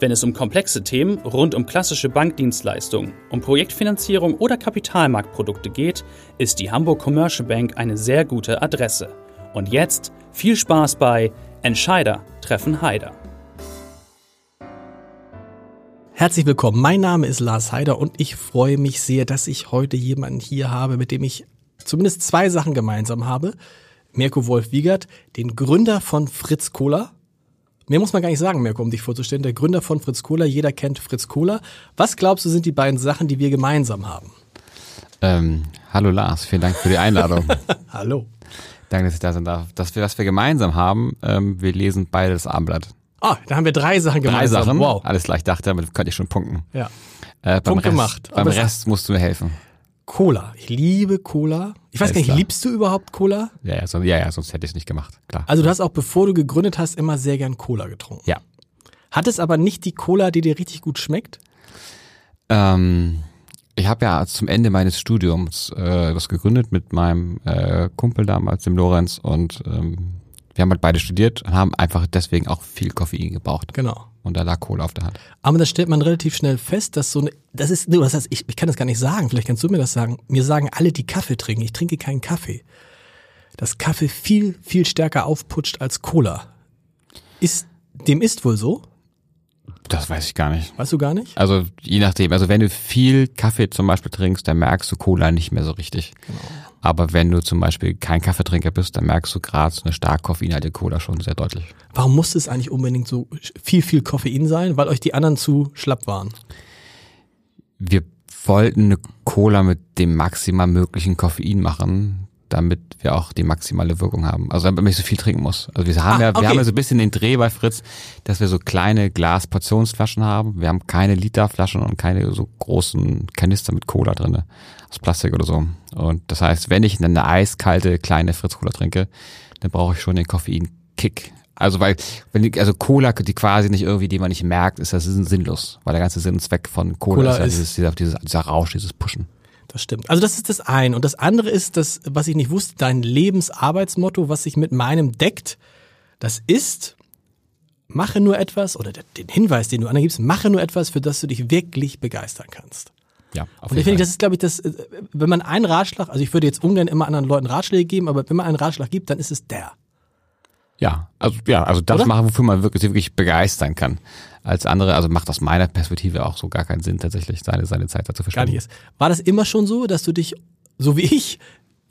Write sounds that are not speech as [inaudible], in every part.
Wenn es um komplexe Themen rund um klassische Bankdienstleistungen, um Projektfinanzierung oder Kapitalmarktprodukte geht, ist die Hamburg Commercial Bank eine sehr gute Adresse. Und jetzt viel Spaß bei Entscheider treffen Heider. Herzlich willkommen. Mein Name ist Lars Heider und ich freue mich sehr, dass ich heute jemanden hier habe, mit dem ich zumindest zwei Sachen gemeinsam habe. Mirko Wolf-Wiegert, den Gründer von Fritz Cola Mehr muss man gar nicht sagen, Mirko, um dich vorzustellen. Der Gründer von Fritz Cola, jeder kennt Fritz Cola. Was glaubst du, sind die beiden Sachen, die wir gemeinsam haben? Ähm, hallo Lars, vielen Dank für die Einladung. [laughs] hallo. Danke, dass ich da sein darf. Das, was wir gemeinsam haben, ähm, wir lesen beide das Abendblatt. Ah, da haben wir drei Sachen gemeinsam. Drei Sachen? Wow. Alles klar, ich dachte, damit könnte ich schon punkten. Ja. Äh, Punkt Rest, gemacht. Beim Rest musst du mir helfen. Cola. Ich liebe Cola. Ich weiß gar nicht, liebst du überhaupt Cola? Ja, ja, so, ja, ja sonst hätte ich es nicht gemacht, klar. Also du hast auch, bevor du gegründet hast, immer sehr gern Cola getrunken. Ja. Hat es aber nicht die Cola, die dir richtig gut schmeckt? Ähm, ich habe ja zum Ende meines Studiums äh, das gegründet mit meinem äh, Kumpel damals, dem Lorenz, und ähm, wir haben halt beide studiert und haben einfach deswegen auch viel Koffein gebraucht. Genau. Und da lag Kohle auf der Hand. Aber da stellt man relativ schnell fest, dass so eine, das ist, das heißt, ich, ich kann das gar nicht sagen, vielleicht kannst du mir das sagen. Mir sagen alle, die Kaffee trinken, ich trinke keinen Kaffee. Dass Kaffee viel, viel stärker aufputscht als Cola. Ist, dem ist wohl so? Das weiß ich gar nicht. Weißt du gar nicht? Also je nachdem. Also wenn du viel Kaffee zum Beispiel trinkst, dann merkst du Cola nicht mehr so richtig. Genau. Aber wenn du zum Beispiel kein Kaffeetrinker bist, dann merkst du gerade so eine stark koffeinhaltige Cola schon sehr deutlich. Warum muss es eigentlich unbedingt so viel, viel Koffein sein? Weil euch die anderen zu schlapp waren? Wir wollten eine Cola mit dem maximal möglichen Koffein machen, damit wir auch die maximale Wirkung haben. Also damit man nicht so viel trinken muss. Also wir haben ah, ja, wir haben ja so ein bisschen den Dreh bei Fritz, dass wir so kleine Glasportionsflaschen haben. Wir haben keine Literflaschen und keine so großen Kanister mit Cola drinne aus Plastik oder so. Und das heißt, wenn ich eine eiskalte kleine Fritz Cola trinke, dann brauche ich schon den Koffein-Kick. Also weil, wenn die, also Cola, die quasi nicht irgendwie, die man nicht merkt, ist das sinnlos. Weil der ganze Sinn und Zweck von Cola, Cola ist ja dieses, dieser, dieser, dieser Rausch, dieses Pushen. Das stimmt. Also das ist das eine. Und das andere ist das, was ich nicht wusste, dein Lebensarbeitsmotto, was sich mit meinem deckt. Das ist, mache nur etwas, oder den Hinweis, den du angibst, mache nur etwas, für das du dich wirklich begeistern kannst. Ja, auf und ich finde, das ist, glaube ich, das, äh, wenn man einen Ratschlag, also ich würde jetzt ungern immer anderen Leuten Ratschläge geben, aber wenn man einen Ratschlag gibt, dann ist es der. Ja, also ja, also das Oder? machen, wofür man wirklich, wirklich begeistern kann. Als andere, also macht aus meiner Perspektive auch so gar keinen Sinn, tatsächlich seine, seine Zeit dazu verschwenden. Gar nicht. War das immer schon so, dass du dich, so wie ich,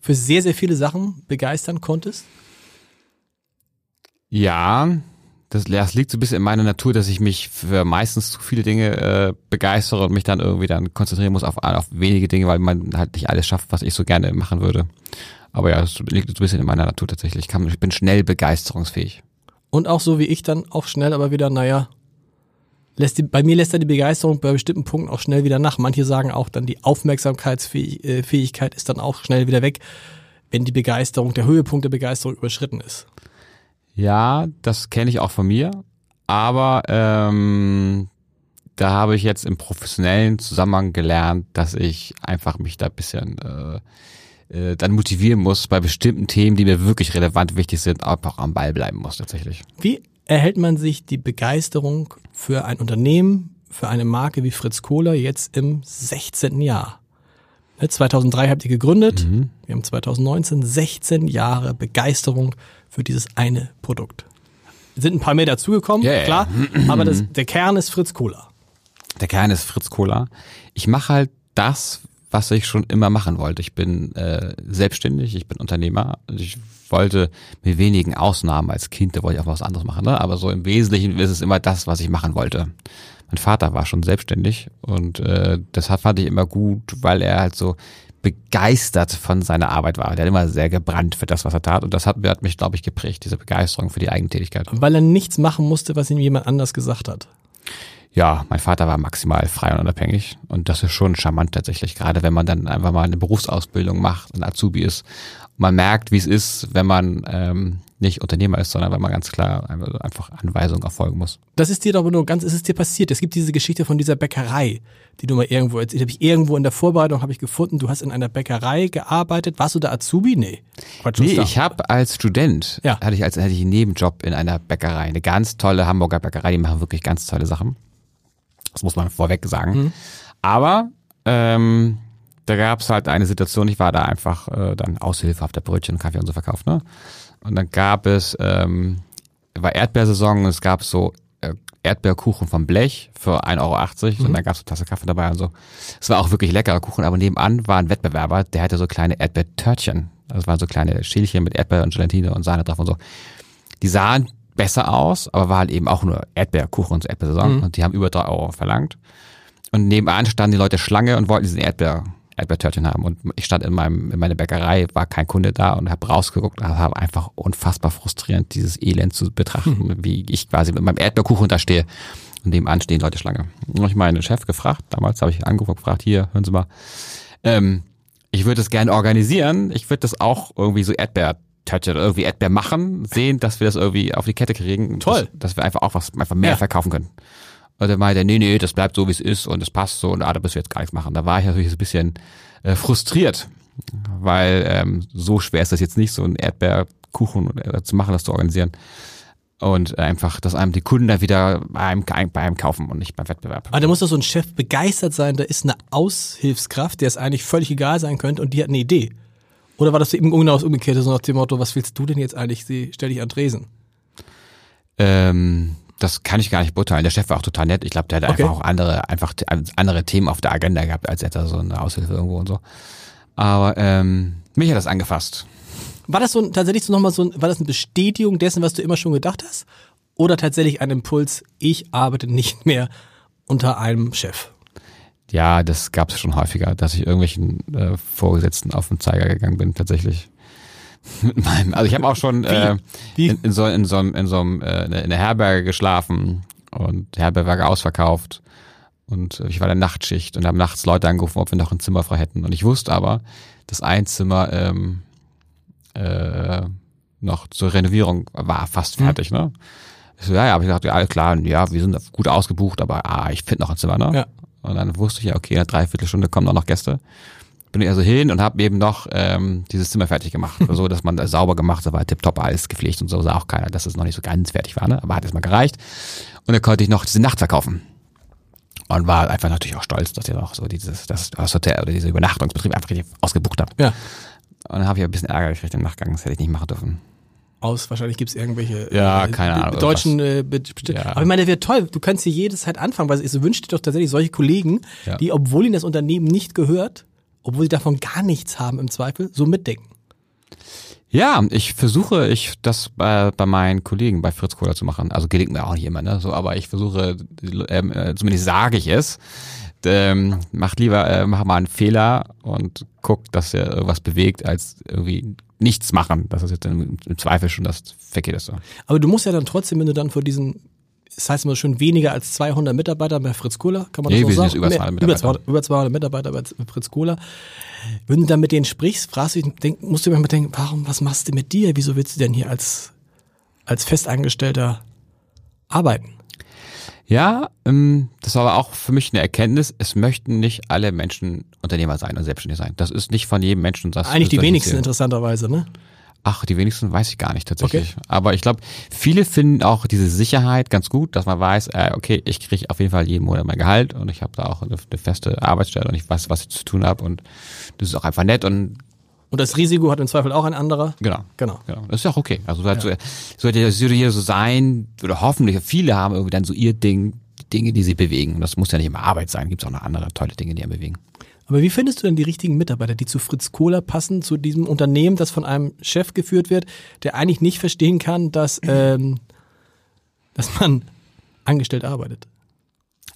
für sehr, sehr viele Sachen begeistern konntest? Ja, das, das liegt so ein bisschen in meiner Natur, dass ich mich für meistens zu viele Dinge äh, begeistere und mich dann irgendwie dann konzentrieren muss auf, auf wenige Dinge, weil man halt nicht alles schafft, was ich so gerne machen würde. Aber ja, das liegt so ein bisschen in meiner Natur tatsächlich. Ich, kann, ich bin schnell begeisterungsfähig. Und auch so wie ich dann auch schnell, aber wieder, naja, lässt die, bei mir lässt dann die Begeisterung bei bestimmten Punkten auch schnell wieder nach. Manche sagen auch dann, die Aufmerksamkeitsfähigkeit äh, ist dann auch schnell wieder weg, wenn die Begeisterung, der Höhepunkt der Begeisterung überschritten ist. Ja, das kenne ich auch von mir, aber ähm, da habe ich jetzt im professionellen Zusammenhang gelernt, dass ich einfach mich da ein bisschen äh, äh, dann motivieren muss bei bestimmten Themen, die mir wirklich relevant wichtig sind, auch am Ball bleiben muss tatsächlich. Wie erhält man sich die Begeisterung für ein Unternehmen, für eine Marke wie Fritz Kohler jetzt im 16. Jahr? 2003 ne, habt ihr gegründet, mhm. wir haben 2019 16 Jahre Begeisterung für dieses eine Produkt. Sind ein paar mehr dazugekommen, yeah, klar, aber das, der Kern ist Fritz Cola. Der Kern ist Fritz Cola. Ich mache halt das, was ich schon immer machen wollte. Ich bin äh, selbstständig, ich bin Unternehmer. Ich wollte mit wenigen Ausnahmen als Kind, da wollte ich auch was anderes machen, ne? aber so im Wesentlichen ist es immer das, was ich machen wollte. Mein Vater war schon selbstständig und äh, das fand ich immer gut, weil er halt so begeistert von seiner Arbeit war. Der hat immer sehr gebrannt für das, was er tat. Und das hat, hat mich, glaube ich, geprägt, diese Begeisterung für die Eigentätigkeit. Weil er nichts machen musste, was ihm jemand anders gesagt hat. Ja, mein Vater war maximal frei und unabhängig und das ist schon charmant tatsächlich, gerade wenn man dann einfach mal eine Berufsausbildung macht, ein Azubi ist. Man merkt, wie es ist, wenn man ähm, nicht Unternehmer ist, sondern wenn man ganz klar einfach Anweisungen erfolgen muss. Das ist dir doch nur ganz, ist es dir passiert. Es gibt diese Geschichte von dieser Bäckerei, die du mal irgendwo erzählt habe ich irgendwo in der Vorbereitung habe ich gefunden, du hast in einer Bäckerei gearbeitet. Warst du da Azubi? Nee. Quatsch, nee, ich habe als Student, ja. hatte ich als hatte ich einen Nebenjob in einer Bäckerei, eine ganz tolle Hamburger Bäckerei, die machen wirklich ganz tolle Sachen. Das muss man vorweg sagen. Mhm. Aber ähm, da gab es halt eine Situation, ich war da einfach äh, dann Aushilfe, auf der Brötchen, Kaffee und so verkauft, ne? Und dann gab es, ähm, war Erdbeersaison und es gab so äh, Erdbeerkuchen vom Blech für 1,80 Euro mhm. und dann gab es eine Tasse Kaffee dabei und so. Es war auch wirklich leckerer Kuchen, aber nebenan war ein Wettbewerber, der hatte so kleine Erdbeertörtchen. Das waren so kleine Schälchen mit Erdbeer und Gelatine und Sahne drauf und so. Die sahen besser aus, aber war halt eben auch nur Erdbeerkuchen und Erdbeersaison mhm. und die haben über drei Euro verlangt. Und nebenan standen die Leute Schlange und wollten diesen Erdbeer Erdbeertörtchen haben. Und ich stand in meinem in meiner Bäckerei, war kein Kunde da und habe rausgeguckt und habe einfach unfassbar frustrierend dieses Elend zu betrachten, mhm. wie ich quasi mit meinem Erdbeerkuchen da stehe und nebenan stehen Leute Schlange. Und ich meinen Chef gefragt, damals habe ich angerufen gefragt, hier, hören Sie mal, ähm, ich würde das gerne organisieren, ich würde das auch irgendwie so Erdbeer Touch oder irgendwie Erdbeer machen, sehen, dass wir das irgendwie auf die Kette kriegen. Toll. Dass, dass wir einfach auch was einfach mehr ja. verkaufen können. Und dann meinte er, nee, nee, das bleibt so, wie es ist und es passt so und ah, da müssen wir jetzt gar nichts machen. Da war ich natürlich ein bisschen äh, frustriert, weil ähm, so schwer ist das jetzt nicht, so ein Erdbeerkuchen äh, zu machen, das zu organisieren. Und einfach, dass einem die Kunden da wieder bei einem, bei einem kaufen und nicht beim Wettbewerb. Aber da muss doch so ein Chef begeistert sein, da ist eine Aushilfskraft, der es eigentlich völlig egal sein könnte und die hat eine Idee. Oder war das eben genau das Umgekehrte, so nach dem Motto, was willst du denn jetzt eigentlich? Sie stell dich an Tresen. Ähm, das kann ich gar nicht beurteilen. Der Chef war auch total nett. Ich glaube, der hat okay. einfach auch andere, einfach andere Themen auf der Agenda gehabt, als er so eine Aushilfe irgendwo und so. Aber ähm, mich hat das angefasst. War das so tatsächlich so nochmal so ein, war das eine Bestätigung dessen, was du immer schon gedacht hast? Oder tatsächlich ein Impuls, ich arbeite nicht mehr unter einem Chef? Ja, das gab es schon häufiger, dass ich irgendwelchen äh, Vorgesetzten auf den Zeiger gegangen bin, tatsächlich. [laughs] Mit meinem, also ich habe auch schon äh, in, in, so in so in so äh, in der Herberge geschlafen und die Herberge war ausverkauft und ich war in der Nachtschicht und habe nachts Leute angerufen, ob wir noch ein Zimmer frei hätten und ich wusste aber, dass ein Zimmer ähm, äh, noch zur Renovierung war fast mhm. fertig, mhm. ne? Ich so, ja, ja, aber ich dachte, ja, klar, ja, wir sind gut ausgebucht, aber ah, ich finde noch ein Zimmer, ne? Ja. Und dann wusste ich ja, okay, in einer Dreiviertelstunde kommen auch noch Gäste. Bin ich also hin und habe eben noch ähm, dieses Zimmer fertig gemacht. [laughs] so, dass man das sauber gemacht hat, war tipptopp alles gepflegt und so, sah auch keiner, dass es noch nicht so ganz fertig war, ne? Aber hat es mal gereicht. Und dann konnte ich noch diese Nacht verkaufen. Und war einfach natürlich auch stolz, dass ich noch so dieses, das, das Hotel oder diese Übernachtungsbetrieb einfach richtig ausgebucht habe. Ja. Und dann habe ich ein bisschen Ärger gekriegt im Nachgang, das hätte ich nicht machen dürfen aus. Wahrscheinlich gibt es irgendwelche ja, äh, keine Ahnung, deutschen äh, ja. Aber ich meine, der wäre toll. Du kannst hier jede Zeit anfangen, weil es wünscht dir doch tatsächlich solche Kollegen, ja. die, obwohl ihnen das Unternehmen nicht gehört, obwohl sie davon gar nichts haben im Zweifel, so mitdenken. Ja, ich versuche, ich das bei, bei meinen Kollegen bei Fritz Kohler zu machen. Also gelingt mir auch nicht immer, ne? So, aber ich versuche, ähm, äh, zumindest sage ich es, ähm, macht lieber, äh, mach mal einen Fehler und guck, dass er irgendwas bewegt, als irgendwie nichts machen. Das ist jetzt im, im Zweifel schon das Verkehrteste. Aber du musst ja dann trotzdem, wenn du dann vor diesen das heißt immer schon weniger als 200 Mitarbeiter bei Fritz Kohler, kann man nee, das so sagen? Über 200 Mitarbeiter. Über 200, über 200 Mitarbeiter bei Fritz Kohler. Wenn du dann mit denen sprichst, fragst du, denk, musst du immer denken, warum, was machst du mit dir? Wieso willst du denn hier als, als Festangestellter arbeiten? Ja, ähm, das war aber auch für mich eine Erkenntnis. Es möchten nicht alle Menschen Unternehmer sein und selbstständig sein. Das ist nicht von jedem Menschen. Das Eigentlich die wenigsten, interessanterweise, ne? Ach, die wenigsten weiß ich gar nicht tatsächlich. Okay. Aber ich glaube, viele finden auch diese Sicherheit ganz gut, dass man weiß, äh, okay, ich kriege auf jeden Fall jeden Monat mein Gehalt und ich habe da auch eine, eine, feste Arbeitsstelle und ich weiß, was ich zu tun habe und das ist auch einfach nett und und das Risiko hat im Zweifel auch ein anderer. Genau. Genau. genau. Das ist ja auch okay. Also sollte, ja. sollte, sollte hier so sein, oder hoffentlich, viele haben irgendwie dann so ihr Ding, Dinge, die sie bewegen. Und das muss ja nicht immer Arbeit sein, gibt es auch noch andere tolle Dinge, die einen bewegen. Aber wie findest du denn die richtigen Mitarbeiter, die zu Fritz Kohler passen, zu diesem Unternehmen, das von einem Chef geführt wird, der eigentlich nicht verstehen kann, dass, [clears throat] ähm, dass man angestellt arbeitet?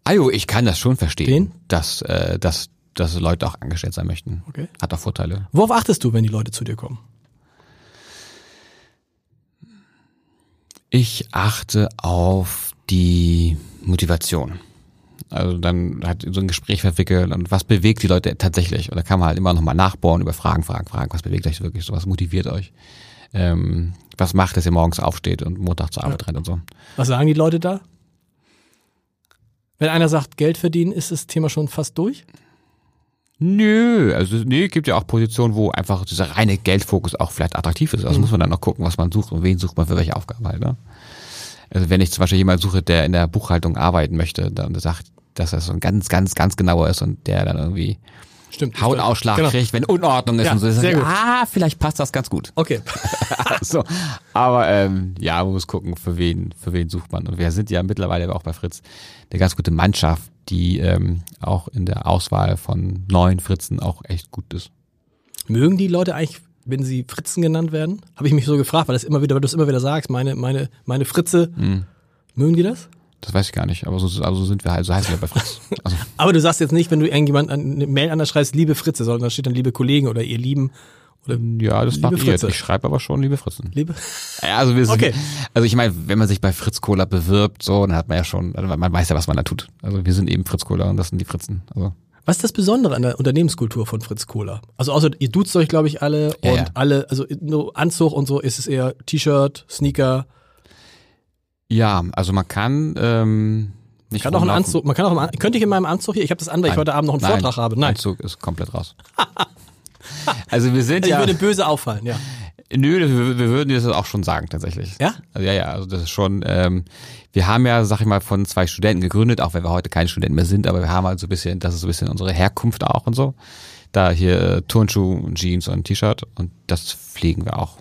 Ajo, ich kann das schon verstehen, Den? dass, äh, dass dass Leute auch angestellt sein möchten. Okay. Hat auch Vorteile. Worauf achtest du, wenn die Leute zu dir kommen? Ich achte auf die Motivation. Also dann hat so ein Gespräch verwickelt und was bewegt die Leute tatsächlich? Und da kann man halt immer nochmal nachbohren über Fragen, Fragen, Fragen. Was bewegt euch wirklich so? Was motiviert euch? Ähm, was macht, dass ihr morgens aufsteht und Montag zur Arbeit ja. rennt und so? Was sagen die Leute da? Wenn einer sagt, Geld verdienen, ist das Thema schon fast durch? Nö, also nee, gibt ja auch Positionen, wo einfach dieser reine Geldfokus auch vielleicht attraktiv ist. Also mhm. muss man dann noch gucken, was man sucht und wen sucht man für welche Aufgabe halt. Ne? Also wenn ich zum Beispiel jemanden suche, der in der Buchhaltung arbeiten möchte, dann sagt, dass er so ein ganz, ganz, ganz genauer ist und der dann irgendwie Stimmt, Hautausschlag genau. kriegt, wenn Unordnung ist ja, und so. Sehr gut. Ah, vielleicht passt das ganz gut. Okay. [laughs] so, aber ähm, ja, man muss gucken, für wen, für wen sucht man. Und wir sind ja mittlerweile auch bei Fritz eine ganz gute Mannschaft, die ähm, auch in der Auswahl von neuen Fritzen auch echt gut ist. Mögen die Leute eigentlich, wenn sie Fritzen genannt werden? Habe ich mich so gefragt, weil das immer wieder, weil du es immer wieder sagst, meine, meine, meine Fritze. Mhm. Mögen die das? Das weiß ich gar nicht, aber so, also sind wir halt, so heißen wir bei Fritz. [laughs] Also. aber du sagst jetzt nicht, wenn du irgendjemand eine Mail anders schreibst, liebe Fritze, sondern da steht dann liebe Kollegen oder ihr Lieben. Oder ja, das variiert. Fritze. Ich schreibe aber schon liebe Fritzen. Liebe? Ja, also wir sind, okay. also ich meine, wenn man sich bei Fritz Cola bewirbt, so, dann hat man ja schon, also man weiß ja, was man da tut. Also wir sind eben Fritz Cola und das sind die Fritzen. Also. Was ist das Besondere an der Unternehmenskultur von Fritz Cola? Also außer ihr duzt euch, glaube ich, alle und ja. alle, also nur Anzug und so ist es eher T-Shirt, Sneaker. Ja, also man kann ähm, nicht kann auch einen Anzug, man kann auch, könnte ich in meinem Anzug hier, ich habe das an, weil ich heute Abend noch einen Nein, Vortrag habe. Nein, Anzug ist komplett raus. [laughs] also wir sind also ja. Ich würde böse auffallen, ja. Nö, wir, wir würden dir das auch schon sagen tatsächlich. Ja? Also, ja, ja, also das ist schon, ähm, wir haben ja, sag ich mal, von zwei Studenten gegründet, auch wenn wir heute keine Studenten mehr sind, aber wir haben halt so ein bisschen, das ist so ein bisschen unsere Herkunft auch und so. Da hier äh, Turnschuh, Jeans und T-Shirt und das pflegen wir auch.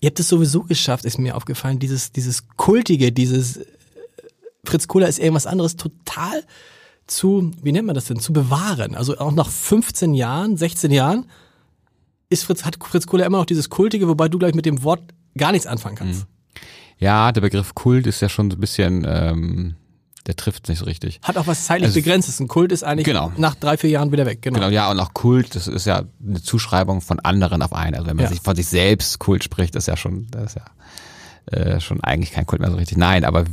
Ihr habt es sowieso geschafft, ist mir aufgefallen, dieses, dieses Kultige, dieses Fritz Kohler ist irgendwas anderes total zu, wie nennt man das denn, zu bewahren. Also auch nach 15 Jahren, 16 Jahren ist Fritz, hat Fritz Kohler immer noch dieses Kultige, wobei du gleich mit dem Wort gar nichts anfangen kannst. Mhm. Ja, der Begriff Kult ist ja schon so ein bisschen, ähm, der trifft nicht so richtig. Hat auch was zeitlich also, begrenztes. Ein Kult ist eigentlich genau. nach drei, vier Jahren wieder weg. Genau. genau, ja, und auch Kult, das ist ja eine Zuschreibung von anderen auf einen. Also wenn man ja. sich von sich selbst Kult spricht, ist ja schon, das ist ja äh, schon eigentlich kein Kult mehr so richtig. Nein, aber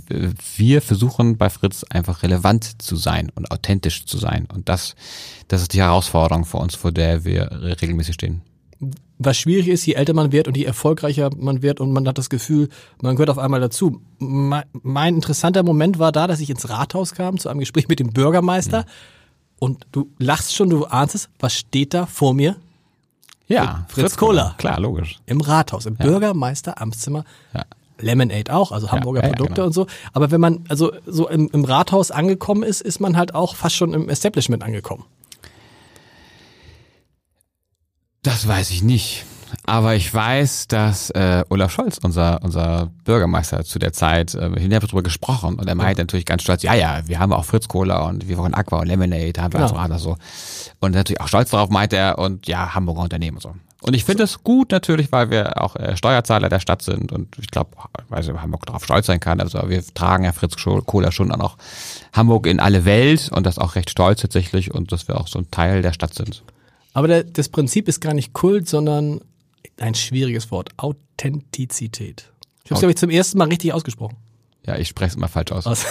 wir versuchen bei Fritz einfach relevant zu sein und authentisch zu sein. Und das, das ist die Herausforderung für uns, vor der wir regelmäßig stehen. Was schwierig ist, je älter man wird und je erfolgreicher man wird und man hat das Gefühl, man gehört auf einmal dazu. Mein interessanter Moment war da, dass ich ins Rathaus kam zu einem Gespräch [laughs] mit dem Bürgermeister. Mhm. Und du lachst schon, du ahnst es. Was steht da vor mir? Ja, Fritz, Fritz Kohler. Klar, logisch. Im Rathaus, im ja. Bürgermeister-Amtszimmer. Ja. Lemonade auch, also Hamburger ja, Produkte ja, genau. und so. Aber wenn man also so im, im Rathaus angekommen ist, ist man halt auch fast schon im Establishment angekommen. Das weiß ich nicht. Aber ich weiß, dass äh, Olaf Scholz, unser, unser Bürgermeister zu der Zeit, äh, wir haben darüber gesprochen und er meinte natürlich ganz stolz, ja, ja, wir haben auch Fritz Cola und wir wollen Aqua und Lemonade, da haben wir genau. also so. Und natürlich auch stolz darauf meinte er und ja, Hamburger Unternehmen und so. Und ich finde es so. gut natürlich, weil wir auch äh, Steuerzahler der Stadt sind und ich glaube, weil Hamburg darauf stolz sein kann. Also wir tragen ja Fritz Kohler schon auch Hamburg in alle Welt und das auch recht stolz tatsächlich und dass wir auch so ein Teil der Stadt sind. Aber der, das Prinzip ist gar nicht Kult, sondern ein schwieriges Wort. Authentizität. Ich habe es, glaube ich, zum ersten Mal richtig ausgesprochen. Ja, ich spreche es immer falsch aus. aus.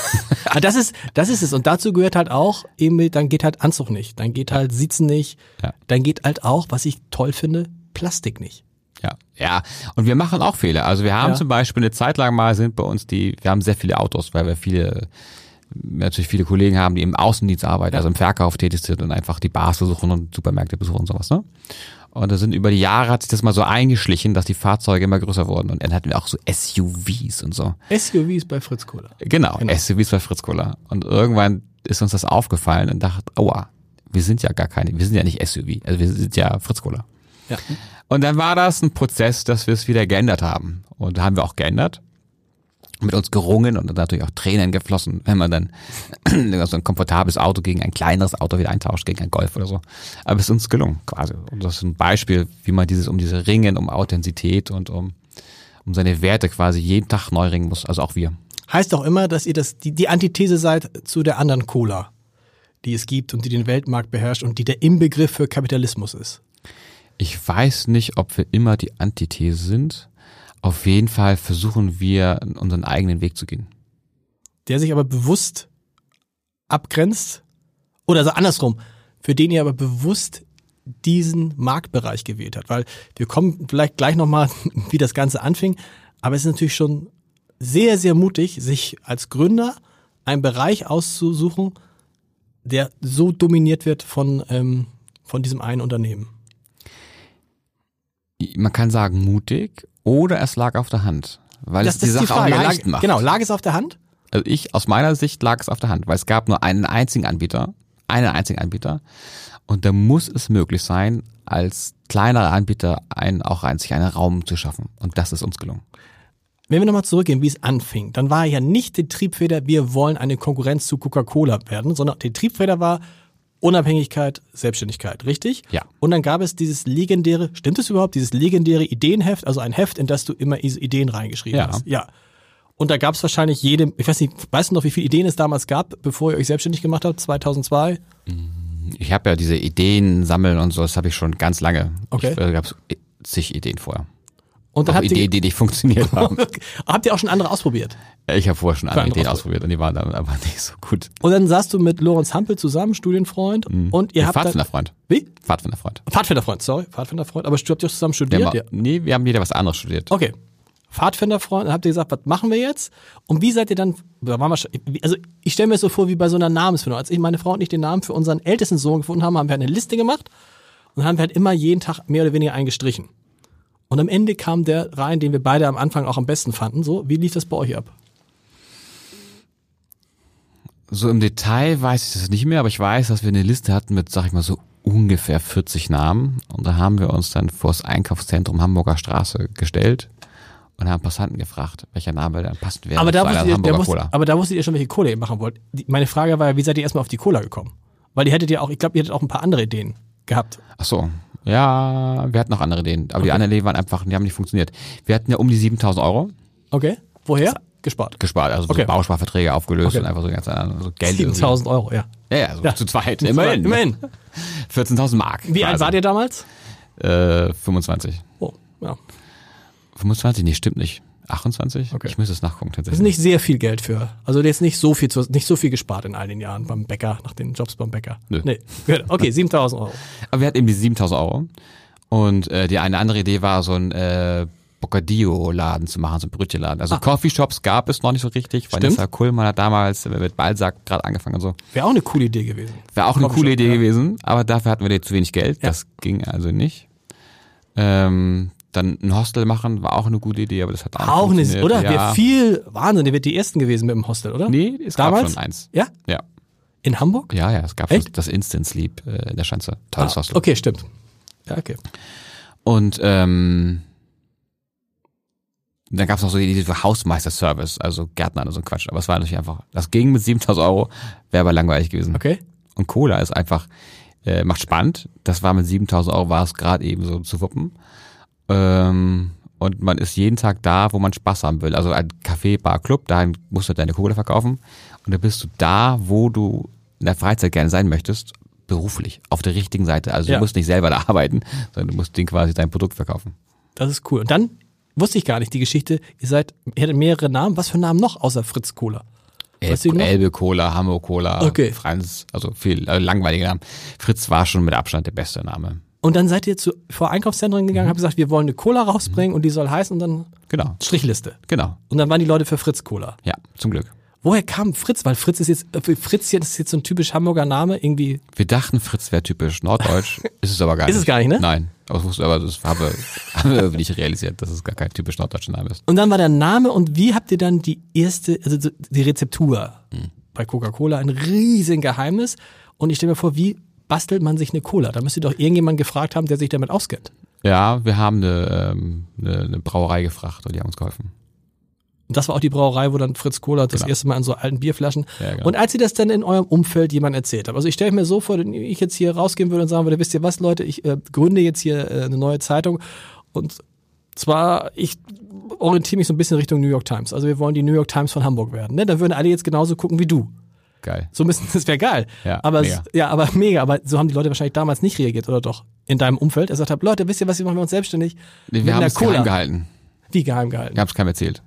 Aber [laughs] das ist, das ist es. Und dazu gehört halt auch, eben, dann geht halt Anzug nicht, dann geht halt Sitzen nicht, ja. dann geht halt auch, was ich toll finde, Plastik nicht. Ja, ja. Und wir machen auch Fehler. Also wir haben ja. zum Beispiel eine Zeit lang mal sind bei uns die, wir haben sehr viele Autos, weil wir viele, natürlich viele Kollegen haben, die im Außendienst arbeiten, also im Verkauf tätig sind und einfach die Bars besuchen und Supermärkte besuchen und sowas, ne? Und da sind über die Jahre hat sich das mal so eingeschlichen, dass die Fahrzeuge immer größer wurden. Und dann hatten wir auch so SUVs und so. SUVs bei Fritz Kohler. Genau, genau. SUVs bei Fritz Kohler. Und irgendwann ist uns das aufgefallen und dachte, aua, wir sind ja gar keine, wir sind ja nicht SUV, also wir sind ja Fritz Kohler. Ja. Und dann war das ein Prozess, dass wir es wieder geändert haben. Und da haben wir auch geändert. Mit uns gerungen und dann natürlich auch Tränen geflossen, wenn man dann [clears throat] so ein komfortables Auto gegen ein kleineres Auto wieder eintauscht, gegen ein Golf oder so. Aber es ist uns gelungen, quasi. Und das ist ein Beispiel, wie man dieses, um diese Ringen, um Authentizität und um, um seine Werte quasi jeden Tag neu ringen muss. Also auch wir. Heißt auch immer, dass ihr das, die, die Antithese seid zu der anderen Cola, die es gibt und die den Weltmarkt beherrscht und die der Inbegriff für Kapitalismus ist. Ich weiß nicht, ob wir immer die Antithese sind. Auf jeden Fall versuchen wir, unseren eigenen Weg zu gehen. Der sich aber bewusst abgrenzt? Oder also andersrum, für den ihr aber bewusst diesen Marktbereich gewählt habt? Weil wir kommen vielleicht gleich nochmal, [laughs] wie das Ganze anfing, aber es ist natürlich schon sehr, sehr mutig, sich als Gründer einen Bereich auszusuchen, der so dominiert wird von, ähm, von diesem einen Unternehmen. Man kann sagen mutig oder es lag auf der Hand, weil Das, es die die Sache Frage. auch leicht macht. Genau, lag es auf der Hand? Also ich, aus meiner Sicht lag es auf der Hand, weil es gab nur einen einzigen Anbieter, einen einzigen Anbieter. Und da muss es möglich sein, als kleinerer Anbieter einen, auch ein, sich einen Raum zu schaffen. Und das ist uns gelungen. Wenn wir nochmal zurückgehen, wie es anfing, dann war ja nicht die Triebfeder, wir wollen eine Konkurrenz zu Coca-Cola werden, sondern die Triebfeder war Unabhängigkeit, Selbstständigkeit, richtig? Ja. Und dann gab es dieses legendäre, stimmt es überhaupt, dieses legendäre Ideenheft, also ein Heft, in das du immer Ideen reingeschrieben Ja. hast. Ja. Und da gab es wahrscheinlich jede, ich weiß nicht, weißt du noch, wie viele Ideen es damals gab, bevor ihr euch selbstständig gemacht habt, 2002? Ich habe ja diese Ideen sammeln und so, das habe ich schon ganz lange. Okay. Ich, da gab es zig Ideen vorher. Und dann Auch habt Ideen, ihr, die nicht funktioniert haben. [laughs] habt ihr auch schon andere ausprobiert? Ich habe vorher schon andere andere Ideen ausprobiert. und die waren dann aber [laughs] nicht so gut. Und dann saßt du mit Lorenz Hampel zusammen, Studienfreund, und ihr habt dann, Pfadfinderfreund. wie? Pfadfinderfreund. Pfadfinderfreund, sorry, Pfadfinderfreund, aber habt ihr auch zusammen studiert? haben, Ja. Nee, wir haben jeder was anderes studiert. Okay. Pfadfinderfreund, dann habt ihr gesagt, was machen wir jetzt? Und wie seid ihr dann, da waren wir schon, also ich stelle mir das so vor wie bei so einer Namensfindung. Als ich meine Frau und ich den Namen für unseren ältesten Sohn gefunden haben, haben wir eine Liste gemacht und haben wir halt immer jeden Tag mehr oder weniger eingestrichen. Und am Ende kam der rein, den wir beide am Anfang auch am besten fanden. So, wie lief das bei euch ab? So im Detail weiß ich das nicht mehr, aber ich weiß, dass wir eine Liste hatten mit, sag ich mal, so ungefähr 40 Namen. Und da haben wir uns dann vors Einkaufszentrum Hamburger Straße gestellt und haben Passanten gefragt, welcher Name dann passend wäre Aber da, wusstet ihr, Hamburger musst, Cola. aber da wusstet ihr schon, welche Cola ihr machen wollt. Die, meine Frage war ja, wie seid ihr erstmal auf die Cola gekommen? Weil ihr hättet ja auch, ich glaube, ihr hättet auch ein paar andere Ideen gehabt. Ach so. Ja, wir hatten noch andere Ideen, aber die anderen Ideen waren einfach, die haben nicht funktioniert. Wir hatten ja um die 7000 Euro Okay. Woher? Gespart. gespart, also Okay. so Bausparverträge aufgelöst Okay. und einfach so ganz so Geld. 7000 Euro, ja. Ja, ja, so Ja. zu zweit. Immerhin. Immerhin. [laughs] 14.000 Mark. Wie alt quasi. wart ihr damals? Äh, 25. Oh, ja. 25? Nee, stimmt nicht. 28? Okay. Ich müsste es nachgucken Das ist tatsächlich. nicht sehr viel Geld für. Also jetzt nicht so viel, zu, nicht so viel gespart in all den Jahren beim Bäcker, nach den Jobs beim Bäcker. Nö. Nee. Okay, [laughs] 7000 Euro. Aber wir hatten eben die 7000 Euro. Und äh, die eine andere Idee war, so ein äh, Bocadillo-Laden zu machen, so ein Brötchenladen. Also Coffeeshops gab es noch nicht so richtig. Vanessa Kuhlmann hat damals äh, mit Balzac gerade angefangen und so. Wäre auch eine coole Idee gewesen. Wäre auch eine coole Idee ja. gewesen, aber dafür hatten wir zu wenig Geld. Ja. Das ging also nicht. Ähm, dann ein Hostel machen war auch eine gute Idee, aber das hat auch nicht Auch eine, funktioniert. oder? Ja. Wäre viel, Wahnsinn, ihr wärt die Ersten gewesen mit dem Hostel, oder? Nee, es gab Damals? schon eins. Ja? Ja. In Hamburg? Ja, ja, es gab Echt? das Instant Sleep äh, in der Schanze. Tolles Ah, Hostel. okay, stimmt. Ja, okay. Und ähm, dann gab es noch so die Idee für Hausmeister-Service, also Gärtner und so ein Quatsch. Aber es war natürlich einfach, das ging mit 7000 Euro, wäre aber langweilig gewesen. Okay. Und Cola ist einfach, äh, macht spannend. Das war mit 7000 Euro, war es gerade eben so zu wuppen. Ähm, und man ist jeden Tag da, wo man Spaß haben will. Also ein Café, Bar, Club, da musst du deine Cola verkaufen. Und da bist du da, wo du in der Freizeit gerne sein möchtest, beruflich, auf der richtigen Seite. Also Ja. du musst nicht selber da arbeiten, sondern du musst denen quasi dein Produkt verkaufen. Das ist cool. Und dann wusste ich gar nicht die Geschichte. Ihr seid, ihr hattet mehrere Namen. Was für Namen noch außer Fritz Cola? Weißt du Elbe, Cola, Hamburg Cola, Okay. Franz, also viel also langweilige Namen. Fritz war schon mit Abstand der beste Name. Und dann seid ihr zu, vor Einkaufszentren gegangen, Mhm. habt gesagt, wir wollen eine Cola rausbringen und die soll heißen und dann Genau, Strichliste. genau. Und dann waren die Leute für Fritz Cola. Ja, zum Glück. Woher kam Fritz? Weil Fritz ist jetzt, äh, Fritz hier, das ist jetzt so ein typisch Hamburger Name, irgendwie. Wir dachten, Fritz wäre typisch norddeutsch. [laughs] ist es aber gar Ist nicht. es gar nicht, ne? Nein. Aber, das wusste, aber das haben wir, [laughs] haben wir nicht realisiert, dass es gar kein typisch norddeutscher Name ist. Und dann war der Name und wie habt ihr dann die erste, also so die Rezeptur? Hm. Bei Coca-Cola ein riesen Geheimnis. Und ich stelle mir vor, wie bastelt man sich eine Cola? Da müsst ihr doch irgendjemanden gefragt haben, der sich damit auskennt. Ja, wir haben eine, ähm, eine, eine Brauerei gefragt und die haben uns geholfen. Und das war auch die Brauerei, wo dann Fritz Cola das Genau. erste Mal in so alten Bierflaschen. Ja, genau. Und als ihr das dann in eurem Umfeld jemand erzählt habt, also ich stelle mir so vor, wenn ich jetzt hier rausgehen würde und sagen würde, wisst ihr was, Leute, ich äh, gründe jetzt hier äh, eine neue Zeitung und zwar, ich orientiere mich so ein bisschen Richtung New York Times. Also wir wollen die New York Times von Hamburg werden. Ne? Dann würden alle jetzt genauso gucken wie du. Geil. So müssen, das wäre geil. Ja, aber mega. ja, aber mega. Aber so haben die Leute wahrscheinlich damals nicht reagiert, oder doch? In deinem Umfeld. Er sagt hat, Leute, wisst ihr was, wir machen uns selbstständig. Mit wir haben es geheim gehalten. Wie geheim gehalten. Wir haben es keinem erzählt.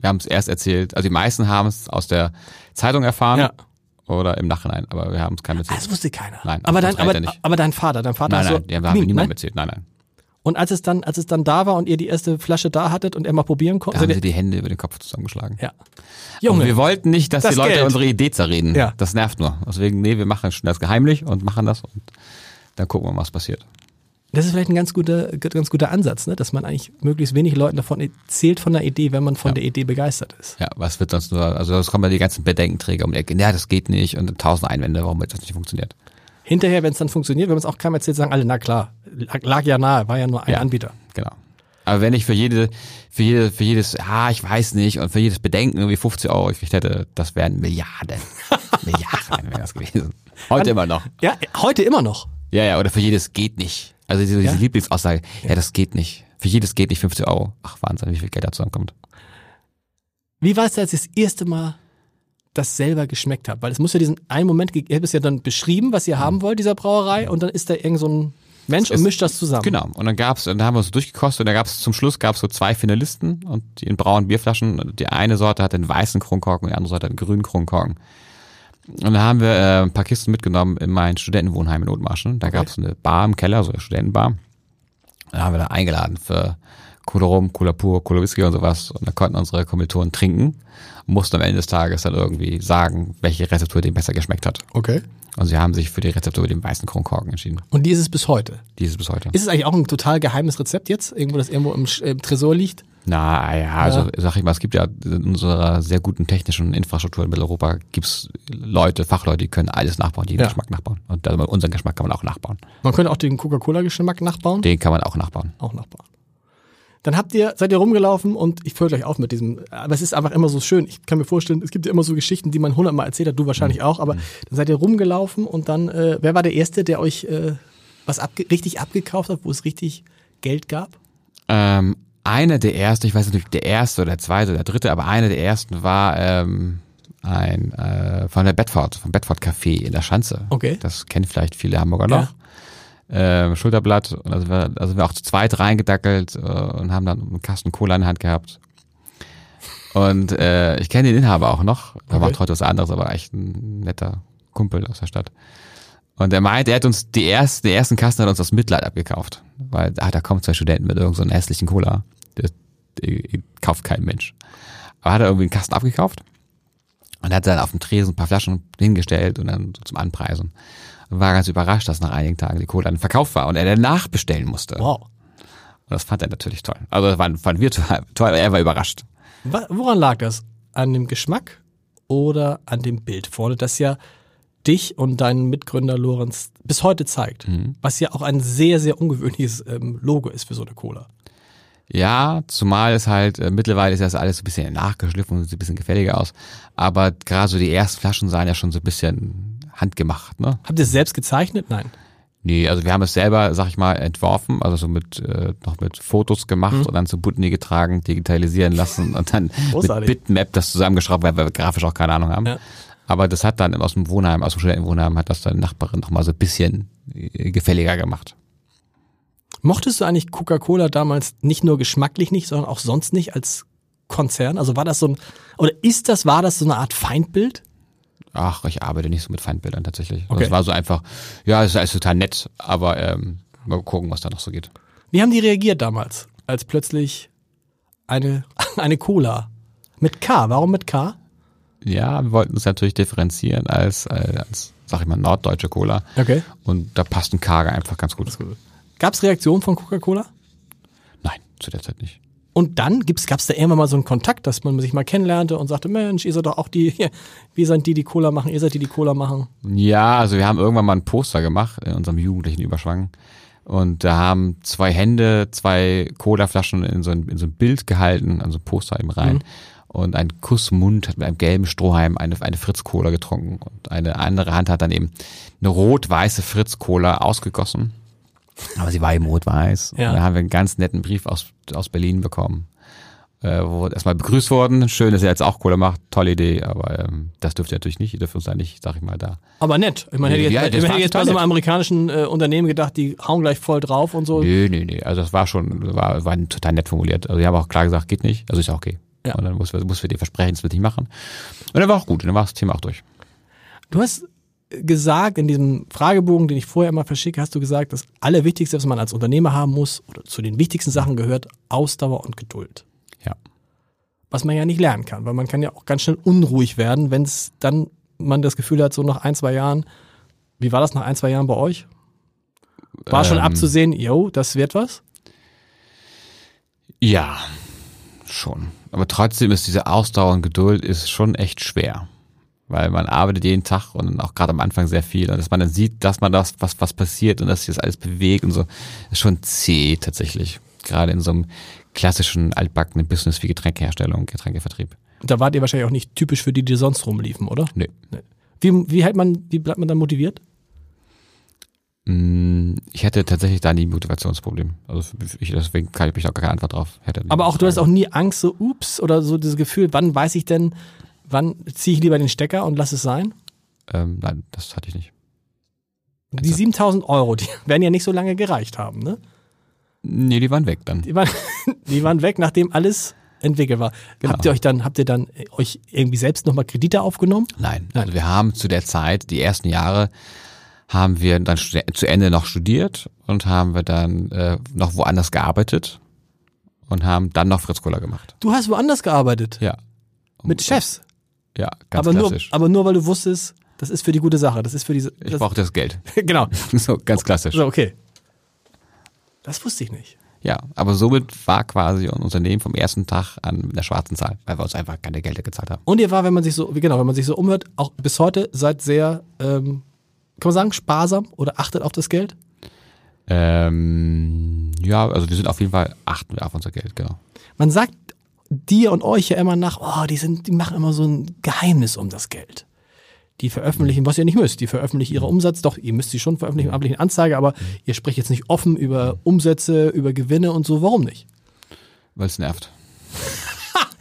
Wir haben es erst erzählt, also die meisten haben es aus der Zeitung erfahren Ja. oder im Nachhinein, aber wir haben es keinem Ah, erzählt. das wusste keiner. Nein, aber dein, aber, er aber dein Vater, dein Vater nein, hat so, nein, den haben wir Nein, niemandem nein? erzählt. Nein, nein. Und als es dann, als es dann da war und ihr die erste Flasche da hattet und er mal probieren Da konnte, haben seid sie die Hände über den Kopf zusammengeschlagen. ja. Und Junge, wir wollten nicht, dass Das die Leute Geld. unsere Idee zerreden. Ja. Das nervt nur. Deswegen, nee, wir machen das geheimlich und machen das und dann gucken wir, was passiert. das ist vielleicht ein ganz guter, ganz guter Ansatz, ne? dass man eigentlich möglichst wenig Leuten davon erzählt von der Idee, wenn man von Ja. der Idee begeistert ist. Ja, was wird sonst nur, also es kommen ja die ganzen Bedenkenträger um die Ecke. Ja, das geht nicht und tausend Einwände, warum das nicht funktioniert. Hinterher, wenn es dann funktioniert, wenn man es auch keinem erzählt, sagen alle, na klar, lag, ja nahe, war ja nur ein Ja. Anbieter. Genau. Aber wenn ich für jede, für jede, für jedes, ah, ich weiß nicht, und für jedes Bedenken irgendwie 50 Euro gekriegt hätte, das wären Milliarden. [laughs] Milliarden wäre das gewesen. Heute immer noch. Ja, heute immer noch. Ja, ja, oder für jedes geht nicht. Also diese, diese Ja? Lieblingsaussage, ja. das geht nicht. Für jedes geht nicht 50 Euro. Ach, Wahnsinn, wie viel Geld da zusammenkommt. Wie war es, als das erste Mal das selber geschmeckt habt? Weil es muss ja diesen einen Moment, ihr habt es ja dann beschrieben, was ihr haben wollt, dieser Brauerei, und dann ist da irgend so ein Mensch und Es- mischt das zusammen. Genau. Und dann gab's, und da haben wir uns durchgekostet und da gab's zum Schluss gab's so zwei Finalisten und die in braunen Bierflaschen. Die eine Sorte hat den weißen Kronkorken und die andere Sorte hat den grünen Kronkorken. Und da haben wir äh, ein paar Kisten mitgenommen in mein Studentenwohnheim in Othmarschen. Da gab's eine Bar im Keller, so eine Studentenbar. Da haben wir da eingeladen für Cola Rum, Cola Pur, Cola Whisky und sowas. Und da konnten unsere Kommilitonen trinken und mussten am Ende des Tages dann irgendwie sagen, welche Rezeptur dem besser geschmeckt hat. Okay. Und sie haben sich für die Rezeptur mit dem weißen Kronkorken entschieden. Und die ist es bis heute. Die ist es bis heute. Ist es eigentlich auch ein total geheimes Rezept jetzt? Irgendwo, das irgendwo im, im Tresor liegt? Na ja, also sag ich mal, es gibt ja in unserer sehr guten technischen Infrastruktur in Mitteleuropa gibt's Leute, Fachleute, die können alles nachbauen, jeden Ja. Geschmack nachbauen. Und also unseren Geschmack kann man auch nachbauen. Man könnte auch den Coca-Cola-Geschmack nachbauen. Den kann man auch nachbauen. auch nachbauen. Dann habt ihr, seid ihr rumgelaufen und ich höre gleich auf mit diesem, aber es ist einfach immer so schön. Ich kann mir vorstellen, es gibt ja immer so Geschichten, die man hundertmal erzählt hat, du wahrscheinlich Mhm. auch, aber dann seid ihr rumgelaufen und dann, äh, wer war der Erste, der euch äh, was abge richtig abgekauft hat, wo es richtig Geld gab? Ähm, einer der ersten, ich weiß nicht, der erste oder der zweite oder der dritte, aber einer der ersten war ähm, ein äh, von der Bedford, vom Bedford Café in der Schanze. Okay. Das kennen vielleicht viele Hamburger Ja. noch. Ähm, Schulterblatt, und also wir, also wir auch zu zweit reingedackelt äh, und haben dann einen Kasten Cola in der Hand gehabt. Und äh, ich kenne den Inhaber auch noch. Der Okay. macht heute was anderes, aber echt ein netter Kumpel aus der Stadt. Und er meint, er hat uns die ersten, den ersten Kasten hat uns aus Mitleid abgekauft. Weil ah, da kommen zwei Studenten mit irgendeinem so einem hässlichen Cola. Der, der, der kauft kein Mensch. Aber hat er irgendwie einen Kasten abgekauft und hat dann auf dem Tresen ein paar Flaschen hingestellt und dann so zum Anpreisen. War ganz überrascht, dass nach einigen Tagen die Cola dann verkauft war und er dann nachbestellen musste. Wow. Und das fand er natürlich toll. Also das fanden, wir toll, aber er war überrascht. Woran lag das? An dem Geschmack oder an dem Bild vorne, das ja dich und deinen Mitgründer Lorenz bis heute zeigt, Mhm. was ja auch ein sehr, sehr ungewöhnliches ähm, Logo ist für so eine Cola. Ja, zumal es halt, äh, mittlerweile ist das alles so ein bisschen nachgeschliffen und sieht ein bisschen gefälliger aus. Aber gerade so die ersten Flaschen sahen ja schon so ein bisschen handgemacht, ne? Habt ihr es selbst gezeichnet? Nein. Nee, also wir haben es selber, sag ich mal, entworfen, also so mit äh, noch mit Fotos gemacht Mhm. und dann zu Butni getragen, digitalisieren lassen und dann Großartig. mit Bitmap das zusammengeschraubt, weil wir grafisch auch keine Ahnung haben. Ja. Aber das hat dann aus dem Wohnheim, aus dem Studentenwohnheim, hat das dann Nachbarin noch mal so ein bisschen äh, gefälliger gemacht. Mochtest du eigentlich Coca-Cola damals nicht nur geschmacklich nicht, sondern auch sonst nicht als Konzern? Also war das so ein, oder ist das, war das so eine Art Feindbild? Ach, ich arbeite nicht so mit Feindbildern tatsächlich. Okay. Es war so einfach, ja, es ist total nett, aber ähm, mal gucken, was da noch so geht. Wie haben die reagiert damals, als plötzlich eine, [laughs] eine Cola mit K? Warum mit K? Ja, wir wollten uns natürlich differenzieren als, äh, als sag ich mal, norddeutsche Cola. Okay. Und da passt ein Karge einfach ganz gut. Gab es Reaktionen von Coca-Cola? Nein, zu der Zeit nicht. Und dann gibt's, gab's da irgendwann mal so einen Kontakt, dass man sich mal kennenlernte und sagte, Mensch, ihr seid doch auch die, hier, wir sind die, die Cola machen, ihr seid die, die Cola machen. Ja, also wir haben irgendwann mal ein Poster gemacht in unserem jugendlichen Überschwang. Und da haben zwei Hände, zwei Colaflaschen in so ein, in so ein Bild gehalten, also ein Poster eben rein. Und ein Kussmund hat mit einem gelben Strohhalm eine, eine Fritz-Cola getrunken. Und eine andere Hand hat dann eben eine rot-weiße Fritz-Cola ausgegossen. Aber sie war eben rot-weiß. Ja. Und da haben wir einen ganz netten Brief aus, aus Berlin bekommen. Äh, wo erstmal begrüßt wurden. Schön, dass er jetzt auch Cola macht. Tolle Idee, aber ähm, das dürft ihr natürlich nicht. Ihr dürft uns da nicht, sag ich mal, da Aber nett. Ich meine, hätte Ja, jetzt, war hätte jetzt bei so einem amerikanischen äh, Unternehmen gedacht, die hauen gleich voll drauf und so. Nee, nee, nee. Also das war schon, war, war total nett formuliert. Also die haben auch klar gesagt, geht nicht. Also ist auch okay. Ja. Und dann muss, muss wir dir versprechen, das wird nicht machen. Und dann war auch gut. Und dann war das Thema auch durch. Du hast gesagt, in diesem Fragebogen, den ich vorher immer verschicke, hast du gesagt, das Allerwichtigste, was man als Unternehmer haben muss, oder zu den wichtigsten Sachen gehört, Ausdauer und Geduld. Ja. Was man ja nicht lernen kann, weil man kann ja auch ganz schnell unruhig werden, wenn es dann man das Gefühl hat, so nach ein, zwei Jahren, wie war das nach ein, zwei Jahren bei euch? War schon Ähm. abzusehen, yo, das wird was? Ja, schon. Aber trotzdem ist diese Ausdauer und Geduld ist schon echt schwer. Weil man arbeitet jeden Tag und auch gerade am Anfang sehr viel. Und dass man dann sieht, dass man das, was, was passiert und dass sich das alles bewegt und so, ist schon zäh tatsächlich. Gerade in so einem klassischen, altbackenen Business wie Getränkeherstellung, Getränkevertrieb. Da wart ihr wahrscheinlich auch nicht typisch für die, die sonst rumliefen, oder? Nee. Wie, wie hält man, wie bleibt man dann motiviert? Mm, Ich hätte tatsächlich da nie ein Motivationsproblem. Also ich, deswegen kann ich mich auch gar keine Antwort drauf. Hätte Aber auch, du hast Frage. auch nie Angst, so, ups, oder so dieses Gefühl, wann weiß ich denn, wann ziehe ich lieber den Stecker und lass es sein? Ähm, nein, das hatte ich nicht. Die 7000 Euro, die [laughs] werden ja nicht so lange gereicht haben, ne? Nee, die waren weg dann. Die waren, [laughs] die waren weg, nachdem alles entwickelt war. Genau. Habt ihr euch dann, habt ihr dann äh, euch irgendwie selbst nochmal Kredite aufgenommen? Nein. Nein. Also wir haben zu der Zeit, die ersten Jahre, haben wir dann zu Ende noch studiert und haben wir dann äh, noch woanders gearbeitet und haben dann noch Fritz Cola gemacht. Du hast woanders gearbeitet. Ja. Mit Chefs. Ja, ganz Aber nur, klassisch. aber nur, weil du wusstest, das ist für die gute Sache. Das ist für diese. ich Das, brauchte das Geld. [laughs] genau. so, ganz klassisch. So, okay. Das wusste ich nicht. Ja, aber somit war quasi ein Unternehmen vom ersten Tag an mit einer schwarzen Zahl, weil wir uns einfach keine Gelder gezahlt haben. Und ihr war, wenn man sich so, genau, wenn man sich so umhört, auch bis heute seid sehr, ähm, kann man sagen, sparsam oder achtet auf das Geld? Ähm, ja, also wir sind auf jeden Fall, achten wir auf unser Geld, genau. Man sagt dir und euch ja immer nach, oh, die sind, die machen immer so ein Geheimnis um das Geld. Die veröffentlichen, was ihr nicht müsst, die veröffentlichen ihre Umsatz, doch, ihr müsst sie schon veröffentlichen, amtlichen Anzeige, aber ihr sprecht jetzt nicht offen über Umsätze, über Gewinne und so, warum nicht? Weil es nervt. [laughs]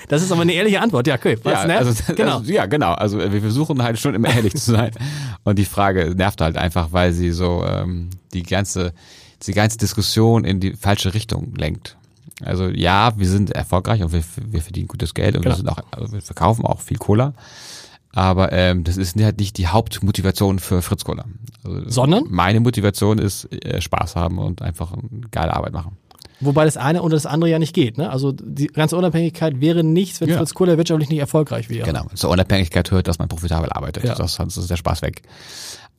Das ist aber eine ehrliche Antwort, ja, okay. Ja, ne? also, genau. also, ja, genau. Also wir versuchen halt schon immer ehrlich zu sein. [laughs] Und die Frage nervt halt einfach, weil sie so ähm, die ganze, die ganze Diskussion in die falsche Richtung lenkt. Also ja, wir sind erfolgreich und wir, wir verdienen gutes Geld und Genau. wir sind auch, also wir verkaufen auch viel Cola. Aber ähm, das ist halt nicht die Hauptmotivation für Fritz Cola. Also, Sondern? Meine Motivation ist äh, Spaß haben und einfach eine geile Arbeit machen. Wobei das eine oder das andere ja nicht geht. Ne? Also die ganze Unabhängigkeit wäre nichts, wenn Ja. Fritz Kohler wirtschaftlich nicht erfolgreich wäre. Genau, zur Unabhängigkeit hört, dass man profitabel arbeitet. Ja. Das, sonst ist der Spaß weg.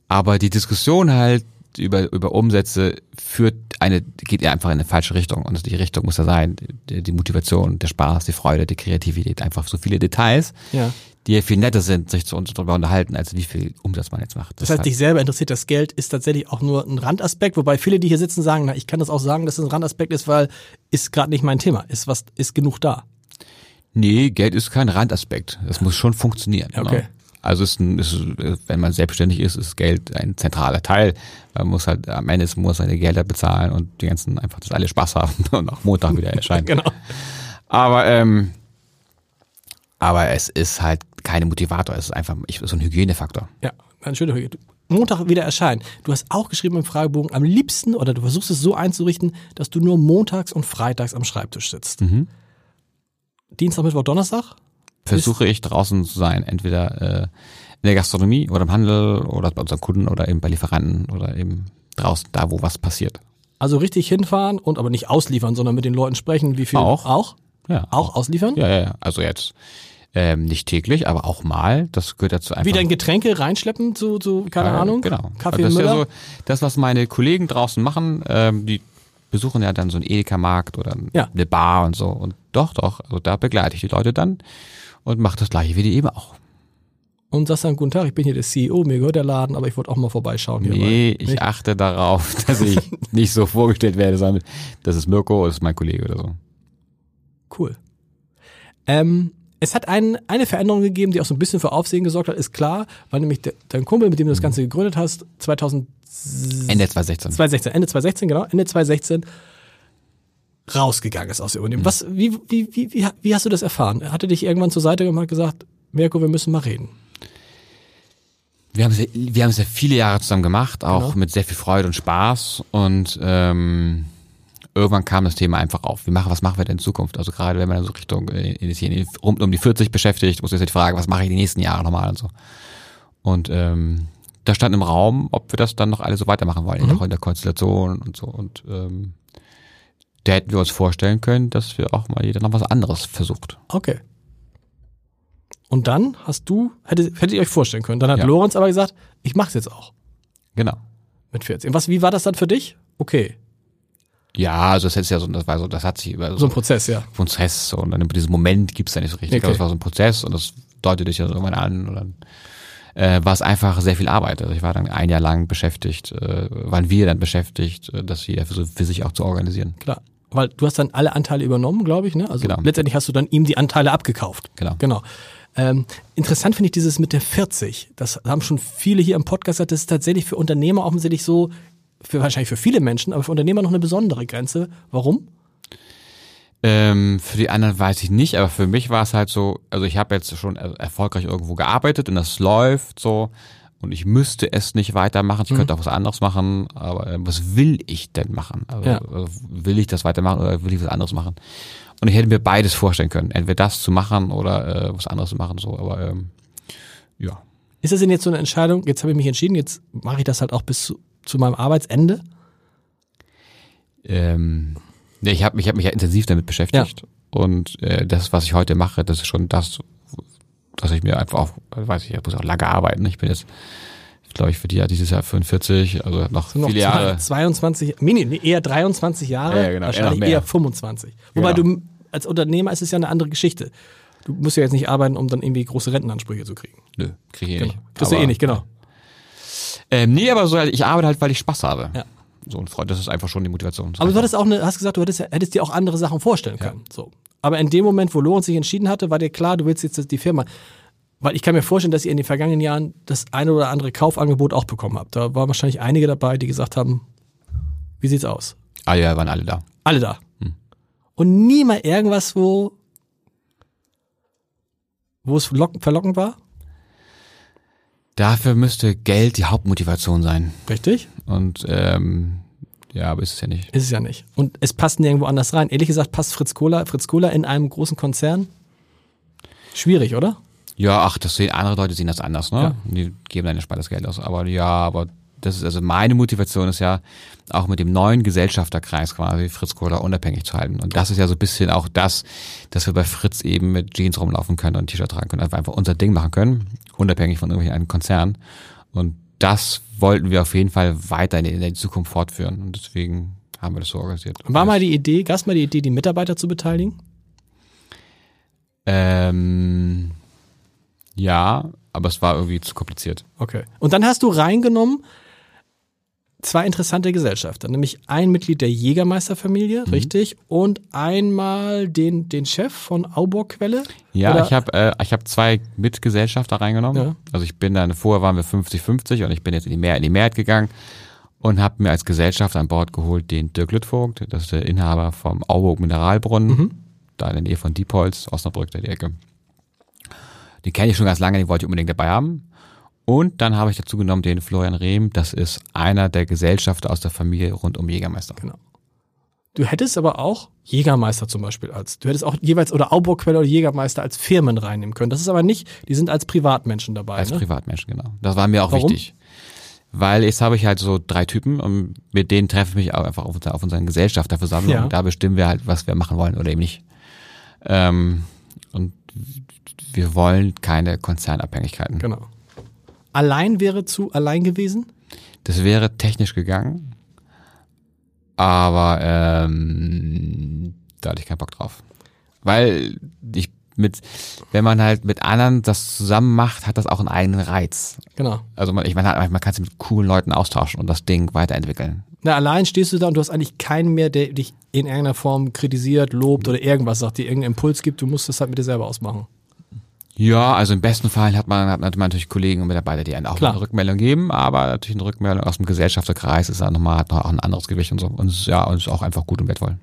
Aber die Diskussion halt über, über Umsätze führt eine, geht ja einfach in eine falsche Richtung. Und die Richtung muss ja sein, die, die Motivation, der Spaß, die Freude, die Kreativität, einfach so viele Details, Ja. die ja viel netter sind, sich zu uns darüber unterhalten, als wie viel Umsatz man jetzt macht. Das heißt, dich selber interessiert das Geld, ist tatsächlich auch nur ein Randaspekt, wobei viele, die hier sitzen, sagen, na, ich kann das auch sagen, dass es ein Randaspekt ist, weil ist gerade nicht mein Thema. Ist was, ist genug da. Nee, Geld ist kein Randaspekt. Das muss schon funktionieren. Okay. Ne? Also ist, ein, ist, wenn man selbstständig ist, ist Geld ein zentraler Teil. Man muss halt am Ende muss seine Gelder bezahlen und die ganzen einfach, dass alle Spaß haben [laughs] und auch Montag wieder erscheinen. [laughs] Genau. Aber ähm, aber es ist halt keine Motivator. Es ist einfach ich, so ein Hygienefaktor. Ja, eine schöne Frage. Montag wieder erscheinen. Du hast auch geschrieben im Fragebogen, am liebsten oder du versuchst es so einzurichten, dass du nur montags und freitags am Schreibtisch sitzt. Mhm. Dienstag, Mittwoch, Donnerstag? Versuche ich draußen zu sein, entweder äh, in der Gastronomie oder im Handel oder bei unseren Kunden oder eben bei Lieferanten oder eben draußen, da wo was passiert. Also richtig hinfahren und aber nicht ausliefern, sondern mit den Leuten sprechen, wie viel Auch. auch? Ja, Auch ausliefern? Ja, ja, ja. Also jetzt ähm, nicht täglich, aber auch mal. Das gehört dazu einfach. Wie dein Getränke reinschleppen zu, zu keine Äh, Ahnung? Genau. Kaffee das ist Müller? ja so, das, was meine Kollegen draußen machen, ähm, die besuchen ja dann so einen Edeka-Markt oder Ja. eine Bar und so. Und doch, doch, also da begleite ich die Leute dann und mache das gleiche wie die eben auch. und sagst dann, guten Tag, ich bin hier der CEO, mir gehört der Laden, aber ich wollte auch mal vorbeischauen. Hier Nee, bei- ich Nicht? achte darauf, [laughs] dass ich nicht so vorgestellt werde, sondern das ist Mirko, das ist mein Kollege oder so. Cool. Ähm, es hat ein, eine Veränderung gegeben, die auch so ein bisschen für Aufsehen gesorgt hat, ist klar, weil nämlich de, dein Kumpel, mit dem du das Ganze gegründet hast, 2000, Ende 2016. 2016, Ende 2016, genau, Ende 2016 rausgegangen ist aus dem Unternehmen. Was, wie, wie, wie, wie, wie hast du das erfahren? Hat er dich irgendwann zur Seite gemacht und gesagt, Mirko, wir müssen mal reden? Wir haben es ja, wir haben es ja viele Jahre zusammen gemacht, auch Genau. mit sehr viel Freude und Spaß. Und ähm, irgendwann kam das Thema einfach auf. Wir machen, was machen wir denn in Zukunft? Also gerade wenn man so Richtung äh, in, in, rund um die 40 beschäftigt, muss jetzt die Frage, was mache ich die nächsten Jahre nochmal und so. Und ähm, da stand im Raum, ob wir das dann noch alle so weitermachen wollen, Mhm. auch in der Konstellation und so. Und ähm, da hätten wir uns vorstellen können, dass wir auch mal jeder noch was anderes versucht. Okay. Und dann hast du, hättet, hättet ihr euch vorstellen können. Dann hat Ja. Lorenz aber gesagt, ich mach's jetzt auch Genau. mit 14. Was, wie war das dann für dich? Okay. Ja, also das ist ja so, das war so, das hat sich über So so ein Prozess, ja. Prozess so, und dann über diesen Moment gibt's ja nicht so richtig. Okay. Es war so ein Prozess und das deutet dich ja so irgendwann an und dann äh, war es einfach sehr viel Arbeit. Also ich war dann ein Jahr lang beschäftigt, äh, waren wir dann beschäftigt, äh, das jeder für, für sich auch zu organisieren. Klar. Weil du hast dann alle Anteile übernommen, glaube ich, ne? Also Genau. letztendlich hast du dann ihm die Anteile abgekauft. Genau. Genau. Ähm, interessant finde ich dieses mit der 40. Das haben schon viele hier im Podcast gesagt, das ist tatsächlich für Unternehmer offensichtlich so, für wahrscheinlich für viele Menschen, aber für Unternehmer noch eine besondere Grenze. Warum? Ähm, für die anderen weiß ich nicht, aber für mich war es halt so, also ich habe jetzt schon er- erfolgreich irgendwo gearbeitet und das läuft so und ich müsste es nicht weitermachen, ich könnte auch was anderes machen, aber äh, was will ich denn machen? Also, Ja. also will ich das weitermachen oder will ich was anderes machen? Und ich hätte mir beides vorstellen können, entweder das zu machen oder äh, was anderes zu machen, so, aber ähm, ja. Ist das denn jetzt so eine Entscheidung, jetzt habe ich mich entschieden, jetzt mache ich das halt auch bis zu, zu meinem Arbeitsende? Ähm, nee, ich habe mich, hab mich ja intensiv damit beschäftigt und äh, das, was ich heute mache, das ist schon das, dass ich mir einfach auch, weiß ich, ich muss auch lange arbeiten. Ich bin jetzt, glaube ich, für die dieses Jahr 45, also noch Sind noch viele Jahre. 22, nee, eher 23 Jahre, Ja, genau, eher wahrscheinlich mehr. eher 25. Wobei Genau. du als Unternehmer ist es ja eine andere Geschichte. Du musst ja jetzt nicht arbeiten, um dann irgendwie große Rentenansprüche zu kriegen. Nö, kriege ich eh Genau. nicht. Kriegst du eh nicht, genau. Ähm, nee, aber so, ich arbeite halt, weil ich Spaß habe. Ja. So ein Freund, das ist einfach schon die Motivation. Aber du hattest auch eine, hast gesagt, du hättest, hättest dir auch andere Sachen vorstellen können. So. Aber in dem Moment, wo Lorenz sich entschieden hatte, war dir klar, du willst jetzt die Firma. Weil ich kann mir vorstellen, dass ihr in den vergangenen Jahren das eine oder andere Kaufangebot auch bekommen habt. Da waren wahrscheinlich einige dabei, die gesagt haben, wie sieht's aus? ah ja, waren alle da. Alle da. Hm. Und nie mal irgendwas, wo, wo es lock, verlockend war? Dafür müsste Geld die Hauptmotivation sein. Richtig? Und ähm, ja, aber ist es ja nicht. Ist es ja nicht. Und es passt nirgendwo anders rein. Ehrlich gesagt, passt Fritz Kohler, Fritz Kohler in einem großen Konzern? Schwierig, oder? Ja, ach, das sehen andere Leute sehen das anders, ne? Ja. Die geben dann das Geld aus. Aber ja, aber das ist also meine Motivation ist ja auch mit dem neuen Gesellschafterkreis quasi Fritz Kohler unabhängig zu halten. Und das ist ja so ein bisschen auch das, dass wir bei Fritz eben mit Jeans rumlaufen können und ein T-Shirt tragen können, einfach einfach unser Ding machen können, unabhängig von irgendwelchen Konzernen. Und das wollten wir auf jeden Fall weiter in die Zukunft fortführen. Und deswegen haben wir das so organisiert. War mal die Idee, gab es mal die Idee, die Mitarbeiter zu beteiligen? ähm, ja, aber es war irgendwie zu kompliziert. Okay. Und dann hast du reingenommen zwei interessante Gesellschafter, nämlich ein Mitglied der Jägermeisterfamilie, richtig, und einmal den, den Chef von Auburg-Quelle. Ja, Oder- ich habe äh, ich hab zwei Mitgesellschafter reingenommen. Ja. Also ich bin dann, vorher waren wir 50-50 und ich bin jetzt in die, Mehr, in die Mehrheit gegangen und habe mir als Gesellschafter an Bord geholt den Dirk Lüttvogt, das ist der Inhaber vom Auburg Mineralbrunnen, Mhm. da in der Nähe von Diepholz, Osnabrück, die Ecke. Den kenne ich schon ganz lange, den wollte ich unbedingt dabei haben. Und dann habe ich dazu genommen den Florian Rehm, das ist einer der Gesellschafter aus der Familie rund um Jägermeister. Genau. Du hättest aber auch Jägermeister zum Beispiel als, du hättest auch jeweils oder Auburg-Quelle oder Jägermeister als Firmen reinnehmen können. Das ist aber nicht, die sind als Privatmenschen dabei. Als ne? Privatmenschen, genau. Das war mir auch Warum? wichtig. Weil jetzt habe ich halt so drei Typen und mit denen treffe ich mich auch einfach auf, unser- auf unseren Gesellschafterversammlungen Ja. und da bestimmen wir halt, was wir machen wollen oder eben nicht. Ähm, und wir wollen keine Konzernabhängigkeiten. Genau. Allein wäre zu allein gewesen? Das wäre technisch gegangen, aber ähm, da hatte ich keinen Bock drauf. Weil ich mit, wenn man halt mit anderen das zusammen macht, hat das auch einen eigenen Reiz. Genau. Also man, ich meine, man kann sich mit coolen Leuten austauschen und das Ding weiterentwickeln. Na, allein stehst du da und du hast eigentlich keinen mehr, der dich in irgendeiner Form kritisiert, lobt oder irgendwas sagt, dir irgendeinen Impuls gibt. Du musst das halt mit dir selber ausmachen. Ja, also im besten Fall hat man, hat man natürlich Kollegen und Mitarbeiter, die einen auch Klar. eine Rückmeldung geben, aber natürlich eine Rückmeldung aus dem Gesellschafterkreis ist dann nochmal, hat noch auch ein anderes Gewicht und so. Und ist, ja, und ist auch einfach gut und wertvoll.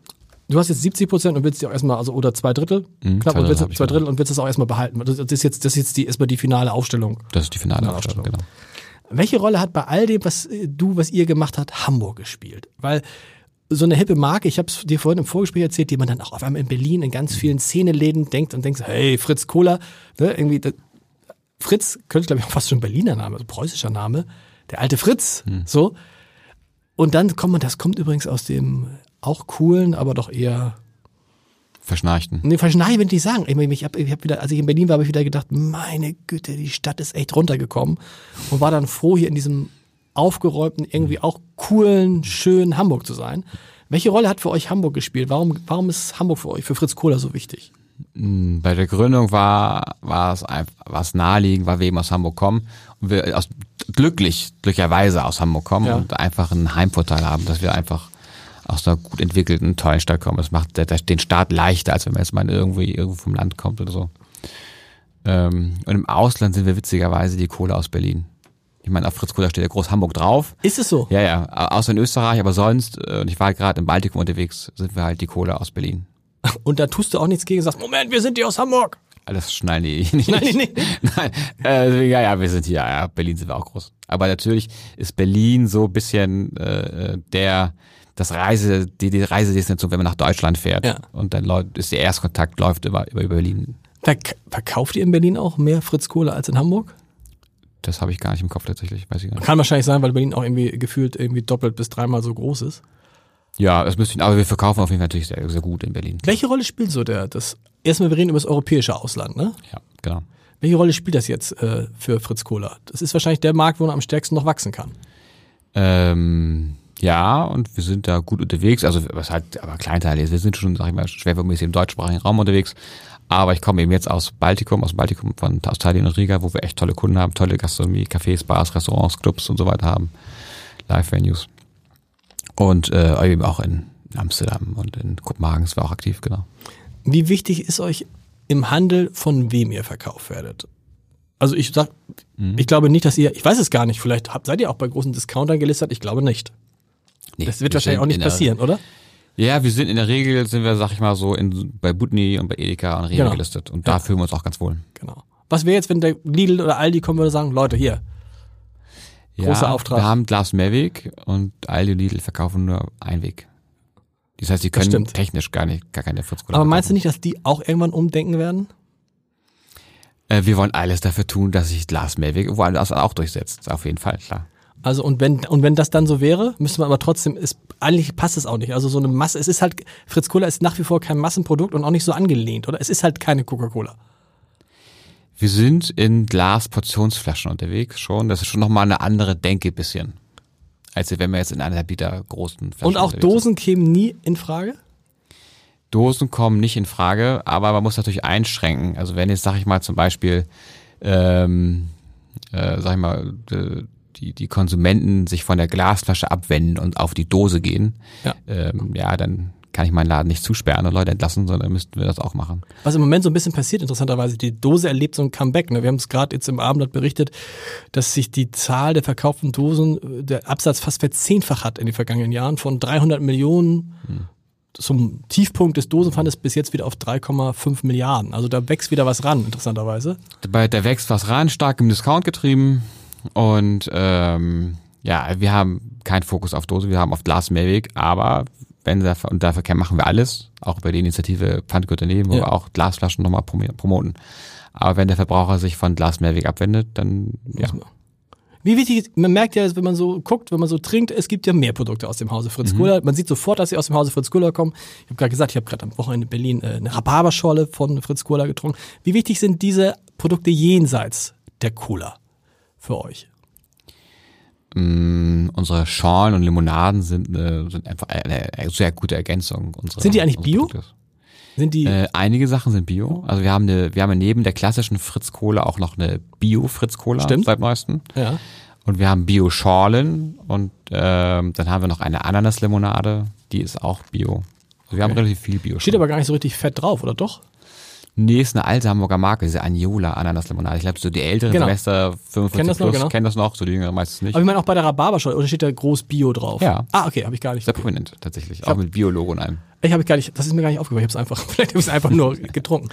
Du hast jetzt 70 Prozent und willst die auch erstmal, also oder zwei Drittel, Mhm, knapp, zwei und Drittel willst, hab ich zwei. Drittel und willst das auch erstmal behalten. Das das ist jetzt, das ist jetzt die, erstmal die finale Aufstellung. Das ist die finale Finale Aufstellung, Aufstellung. genau. Welche Rolle hat bei all dem, was äh, du, was ihr gemacht habt, Hamburg gespielt? Weil so eine hippe Marke, ich habe es dir vorhin im Vorgespräch erzählt, die man dann auch auf einmal in Berlin in ganz vielen Szeneläden denkt und denkt, hey, Fritz Kohler, ne, irgendwie, das, Fritz könnte, glaube ich, auch fast schon Berliner Name, also preußischer Name. Der alte Fritz, so. Und dann kommt man, das kommt übrigens aus dem auch coolen, aber doch eher Verschnarchten. Nee, verschneie will ich nicht sagen. Ich, mein, ich hab, ich hab wieder, als ich in Berlin war, habe ich wieder gedacht, meine Güte, die Stadt ist echt runtergekommen. Und war dann froh, hier in diesem aufgeräumten, irgendwie auch coolen, schönen Hamburg zu sein. Welche Rolle hat für euch Hamburg gespielt? Warum, warum ist Hamburg für euch, für Fritz Kohler so wichtig? Bei der Gründung war, war es einfach, war es naheliegend, weil wir eben aus Hamburg kommen und wir aus, glücklich, glücklicherweise aus Hamburg kommen Ja. und einfach einen Heimvorteil haben, dass wir einfach aus einer gut entwickelten, tollen Stadt kommen. Das macht den Start leichter, als wenn man jetzt mal irgendwie irgendwo vom Land kommt oder so. Ähm, und im Ausland sind wir witzigerweise die Kohle aus Berlin. Ich meine, auf Fritz Kohler steht ja groß Hamburg drauf. Ist es so? Ja, ja, außer in Österreich, aber sonst, äh, und ich war gerade im Baltikum unterwegs, sind wir halt die Kohle aus Berlin. [laughs] Und da tust du auch nichts gegen, sagst, Moment, wir sind die aus Hamburg. Alles schnallen die nicht. Nein, nee, nee. Nein, äh, ja, ja, wir sind hier, ja, Berlin sind wir auch groß. Aber natürlich ist Berlin so ein bisschen äh, der das Reise, die, die Reisedestination, wenn man nach Deutschland fährt. Ja. Und dann läuft, ist der Erstkontakt läuft über, über Berlin. Verk verkauft ihr in Berlin auch mehr Fritz Kohler als in Hamburg? Das habe ich gar nicht im Kopf tatsächlich, weiß ich gar nicht. Kann wahrscheinlich sein, weil Berlin auch irgendwie gefühlt irgendwie doppelt bis dreimal so groß ist. Ja, das müsste ich, aber wir verkaufen auf jeden Fall natürlich sehr, sehr gut in Berlin. Welche Rolle spielt so der, das, erstmal wir reden über das europäische Ausland, ne? Ja, genau. Welche Rolle spielt das jetzt äh, für Fritz Kohler? Das ist wahrscheinlich der Markt, wo man am stärksten noch wachsen kann. Ähm, ja, und wir sind da gut unterwegs. Also was halt, aber Kleinteil ist, wir sind schon, sag ich mal, schwerpunktmäßig im deutschsprachigen Raum unterwegs. Aber ich komme eben jetzt aus Baltikum, aus Baltikum von Australien und Riga, wo wir echt tolle Kunden haben, tolle Gastronomie, Cafés, Bars, Restaurants, Clubs und so weiter haben, Live-Venues. Und äh, eben auch in Amsterdam und in Kopenhagen sind wir auch aktiv, genau. Wie wichtig ist euch im Handel, von wem ihr verkauft werdet? Also ich sag, ich glaube nicht, dass ihr, ich weiß es gar nicht, vielleicht habt, seid ihr auch bei großen Discountern gelistet, ich glaube nicht. Nee, Das wird wir wahrscheinlich auch nicht passieren, oder? Ja, wir sind in der Regel, sind wir, sag ich mal so, in, bei Butni und bei Edeka und Rewe Genau. gelistet. Und da Ja. fühlen wir uns auch ganz wohl. Genau. Was wäre jetzt, wenn der Lidl oder Aldi kommen würde und sagen, Leute, hier, Großer ja, Auftrag. Wir haben Glas Mehrweg und Aldi und Lidl verkaufen nur Einweg. Das heißt, die können technisch gar nicht, gar keine Fritz aber meinst du nicht, dass die auch irgendwann umdenken werden? Äh, wir wollen alles dafür tun, dass sich Glas Mehrweg woanders auch durchsetzt. Auf jeden Fall, klar. Also und wenn und wenn das dann so wäre, müsste man aber trotzdem ist eigentlich passt es auch nicht. Also so eine Masse, es ist halt Fritz Cola ist nach wie vor kein Massenprodukt und auch nicht so angelehnt, oder? Es ist halt keine Coca-Cola. Wir sind in Glas-Portionsflaschen unterwegs schon. Das ist schon nochmal eine andere Denke bisschen. Als wenn wir jetzt in einer Liter großen Flaschen Und auch unterwegs sind. Dosen kämen nie in Frage? Dosen kommen nicht in Frage, aber man muss natürlich einschränken. Also wenn jetzt, sag ich mal, zum Beispiel, ähm, äh, sag ich mal, äh, die, die Konsumenten sich von der Glasflasche abwenden und auf die Dose gehen, Ja. ähm, ja, dann kann ich meinen Laden nicht zusperren und Leute entlassen, sondern müssten wir das auch machen. Was im Moment so ein bisschen passiert, interessanterweise, die Dose erlebt so ein Comeback. Ne? Wir haben es gerade jetzt im Abendblatt berichtet, dass sich die Zahl der verkauften Dosen, äh, der Absatz fast verzehnfacht hat in den vergangenen Jahren, von 300 Millionen zum Tiefpunkt des Dosenpfandes bis jetzt wieder auf 3,5 Milliarden. Also da wächst wieder was ran, interessanterweise. Da wächst was ran, stark im Discount getrieben und ähm, ja, wir haben keinen Fokus auf Dose, wir haben auf Glas Mehrweg, aber wenn der, und dafür machen wir alles, auch bei der Initiative Pfandgut daneben, wo Ja. wir auch Glasflaschen nochmal promo- promoten. Aber wenn der Verbraucher sich von Glas Mehrweg abwendet, dann ja. Wie wichtig ist, man merkt ja, wenn man so guckt, wenn man so trinkt, es gibt ja mehr Produkte aus dem Hause Fritz Kohler. Man sieht sofort, dass sie aus dem Hause Fritz Kohler kommen. Ich habe gerade gesagt, ich habe gerade am Wochenende in Berlin äh, eine Rhabarberschorle von Fritz Kohler getrunken. Wie wichtig sind diese Produkte jenseits der Cola für euch? Mm, unsere Schorlen und Limonaden sind, äh, sind einfach eine, eine sehr gute Ergänzung. Unserer, Sind die eigentlich Bio? Produktes. Sind die Äh, einige Sachen sind Bio. Also wir haben eine, wir haben neben der klassischen Fritz Cola auch noch eine Bio Fritz Cola Stimmt. seit neuestem. ja. Und wir haben Bio-Schorlen und ähm, dann haben wir noch eine Ananas-Limonade, die ist auch Bio. Also wir haben Okay. relativ viel bio steht aber gar nicht so richtig fett drauf, oder doch? Nee, ist eine alte Hamburger Marke, diese Aniola Ananas-Limonade. Ich glaube, so die älteren Genau. Semester 45 Kennen das noch, plus genau. kennen das noch, so die jüngeren meistens nicht. Aber ich meine auch bei der Rhabarberschorle, oder steht da groß Bio drauf? Ja. Ah, okay, habe ich gar nicht. Sehr prominent tatsächlich, hab- auch mit Biologo und allem. Ich habe gar nicht, das ist mir gar nicht aufgefallen. Ich habe es einfach, [laughs] vielleicht habe ich es einfach nur getrunken.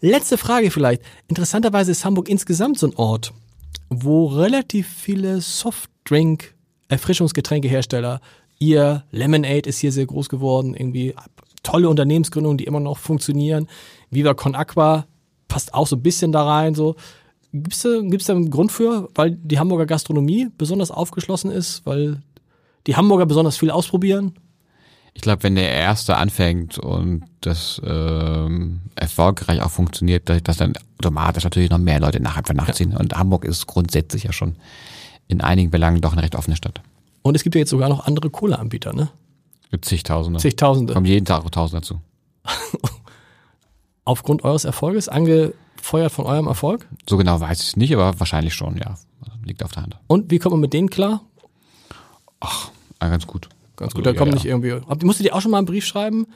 Letzte Frage vielleicht. Interessanterweise ist Hamburg insgesamt so ein Ort, wo relativ viele Softdrink, Erfrischungsgetränkehersteller, ihr Lemonade ist hier sehr groß geworden, irgendwie tolle Unternehmensgründungen, die immer noch funktionieren. Viva Con Aqua passt auch so ein bisschen da rein, so. Gibt es gibt's da einen Grund für, weil die Hamburger Gastronomie besonders aufgeschlossen ist, weil die Hamburger besonders viel ausprobieren? Ich glaube, wenn der Erste anfängt und das ähm, erfolgreich auch funktioniert, dass dann automatisch natürlich noch mehr Leute nach einfach nachziehen. Ja. Und Hamburg ist grundsätzlich ja schon in einigen Belangen doch eine recht offene Stadt. Und es gibt ja jetzt sogar noch andere Cola-Anbieter, ne? Gibt zigtausende. Zigtausende. Kommen jeden Tag tausend dazu. [laughs] Aufgrund eures Erfolges, angefeuert von eurem Erfolg? So genau weiß ich es nicht, aber wahrscheinlich schon, ja. Liegt auf der Hand. Und wie kommt man mit denen klar? Ach, ganz gut. Ganz gut, da kommt ja. nicht irgendwie. Musstet ihr auch schon mal einen Brief schreiben?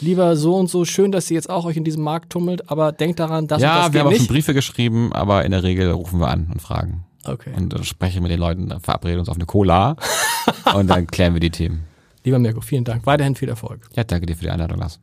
Lieber so und so, schön, dass ihr jetzt auch euch in diesem Markt tummelt, aber denkt daran, dass ja, das wir haben nicht. auch schon Briefe geschrieben, aber in der Regel rufen wir an und fragen. Okay. Und dann sprechen mit den Leuten, verabreden uns auf eine Cola [laughs] und dann klären wir die Themen. Lieber Mirko, vielen Dank. Weiterhin viel Erfolg. Ja, danke dir für die Einladung, Lars.